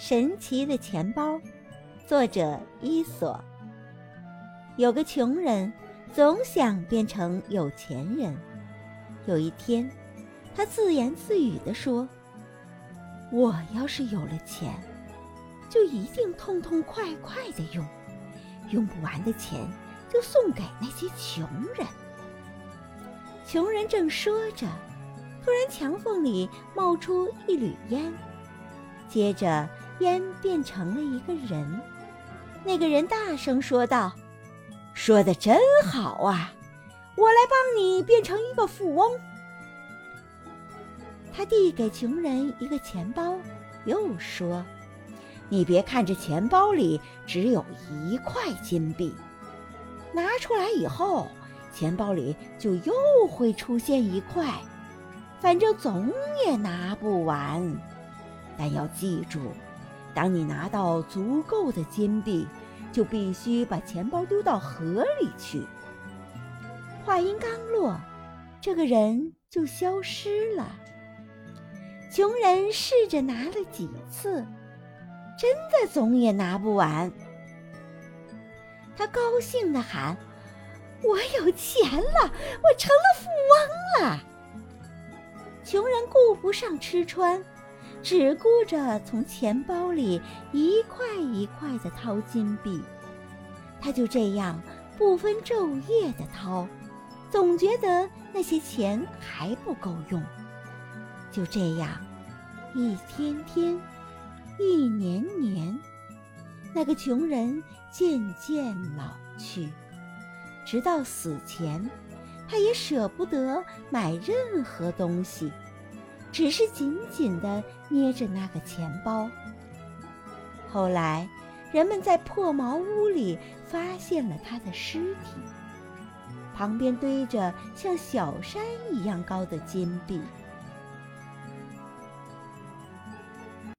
神奇的钱包，作者伊索。有个穷人总想变成有钱人。有一天，他自言自语地说：“我要是有了钱，就一定痛痛快快的用，用不完的钱就送给那些穷人。”穷人正说着，突然墙缝里冒出一缕烟，接着。烟变成了一个人，那个人大声说道：“说的真好啊，我来帮你变成一个富翁。”他递给穷人一个钱包，又说：“你别看这钱包里只有一块金币，拿出来以后，钱包里就又会出现一块，反正总也拿不完。但要记住。”当你拿到足够的金币，就必须把钱包丢到河里去。话音刚落，这个人就消失了。穷人试着拿了几次，真的总也拿不完。他高兴地喊：“我有钱了，我成了富翁了！”穷人顾不上吃穿。只顾着从钱包里一块一块的掏金币，他就这样不分昼夜的掏，总觉得那些钱还不够用。就这样，一天天，一年年，那个穷人渐渐老去，直到死前，他也舍不得买任何东西。只是紧紧地捏着那个钱包。后来，人们在破茅屋里发现了他的尸体，旁边堆着像小山一样高的金币。